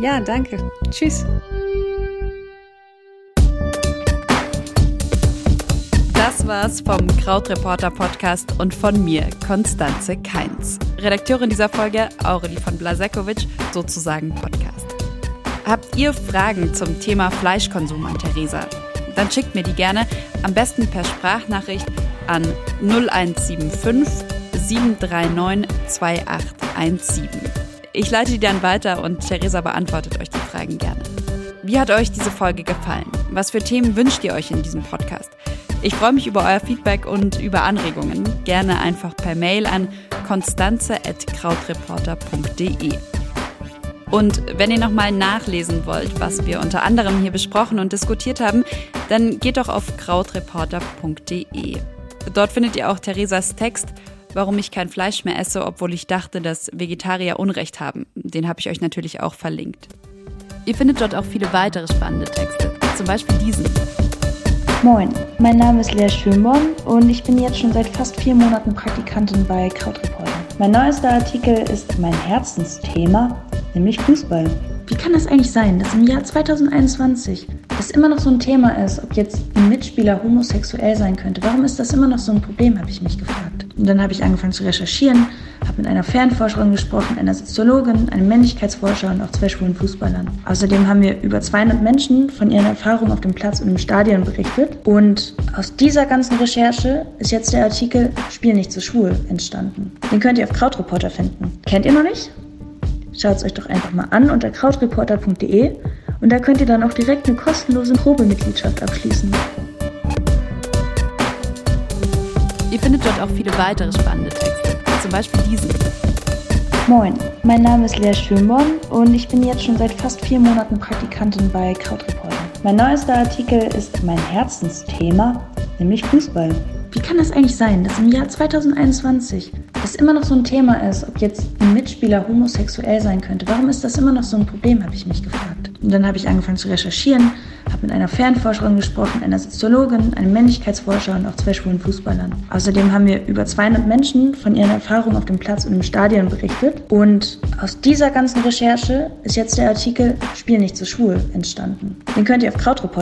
[SPEAKER 1] Ja, danke. Tschüss.
[SPEAKER 2] Das war's vom Krautreporter Podcast und von mir, Konstanze Keins. Redakteurin dieser Folge, Aurelie von Blasekovic, sozusagen Podcast. Habt ihr Fragen zum Thema Fleischkonsum an Theresa? Dann schickt mir die gerne, am besten per Sprachnachricht an 0175 739 2817. Ich leite die dann weiter und Theresa beantwortet euch die Fragen gerne. Wie hat euch diese Folge gefallen? Was für Themen wünscht ihr euch in diesem Podcast? Ich freue mich über euer Feedback und über Anregungen. Gerne einfach per Mail an konstanze.krautreporter.de. Und wenn ihr nochmal nachlesen wollt, was wir unter anderem hier besprochen und diskutiert haben, dann geht doch auf krautreporter.de. Dort findet ihr auch Theresas Text, warum ich kein Fleisch mehr esse, obwohl ich dachte, dass Vegetarier Unrecht haben. Den habe ich euch natürlich auch verlinkt. Ihr findet dort auch viele weitere spannende Texte, zum Beispiel diesen.
[SPEAKER 8] Moin, mein Name ist Lea Schönborn und ich bin jetzt schon seit fast vier Monaten Praktikantin bei Krautreporter. Mein neuester Artikel ist mein Herzensthema, nämlich Fußball. Wie kann das eigentlich sein, dass im Jahr 2021 das immer noch so ein Thema ist, ob jetzt ein Mitspieler homosexuell sein könnte? Warum ist das immer noch so ein Problem, habe ich mich gefragt. Und dann habe ich angefangen zu recherchieren, habe mit einer Fernforscherin gesprochen, einer Soziologin, einem Männlichkeitsforscher und auch zwei schwulen Fußballern. Außerdem haben wir über 200 Menschen von ihren Erfahrungen auf dem Platz und im Stadion berichtet. Und aus dieser ganzen Recherche ist jetzt der Artikel Spiel nicht so schwul entstanden. Den könnt ihr auf Krautreporter finden. Kennt ihr noch nicht? Schaut es euch doch einfach mal an unter krautreporter.de und da könnt ihr dann auch direkt eine kostenlose Probemitgliedschaft abschließen.
[SPEAKER 2] Ihr findet dort auch viele weitere spannende Texte, zum Beispiel diesen.
[SPEAKER 8] Moin, mein Name ist Lea Schönborn und ich bin jetzt schon seit fast vier Monaten Praktikantin bei Krautreporter. Mein neuester Artikel ist mein Herzensthema, nämlich Fußball. Wie kann das eigentlich sein, dass im Jahr 2021 das immer noch so ein Thema ist, ob jetzt ein Mitspieler homosexuell sein könnte? Warum ist das immer noch so ein Problem, habe ich mich gefragt. Und dann habe ich angefangen zu recherchieren, habe mit einer Fernforscherin gesprochen, einer Soziologin, einem Männlichkeitsforscher und auch zwei schwulen Fußballern. Außerdem haben wir über 200 Menschen von ihren Erfahrungen auf dem Platz und im Stadion berichtet. Und aus dieser ganzen Recherche ist jetzt der Artikel Spiel nicht so schwul entstanden. Den könnt ihr auf krautreporter.de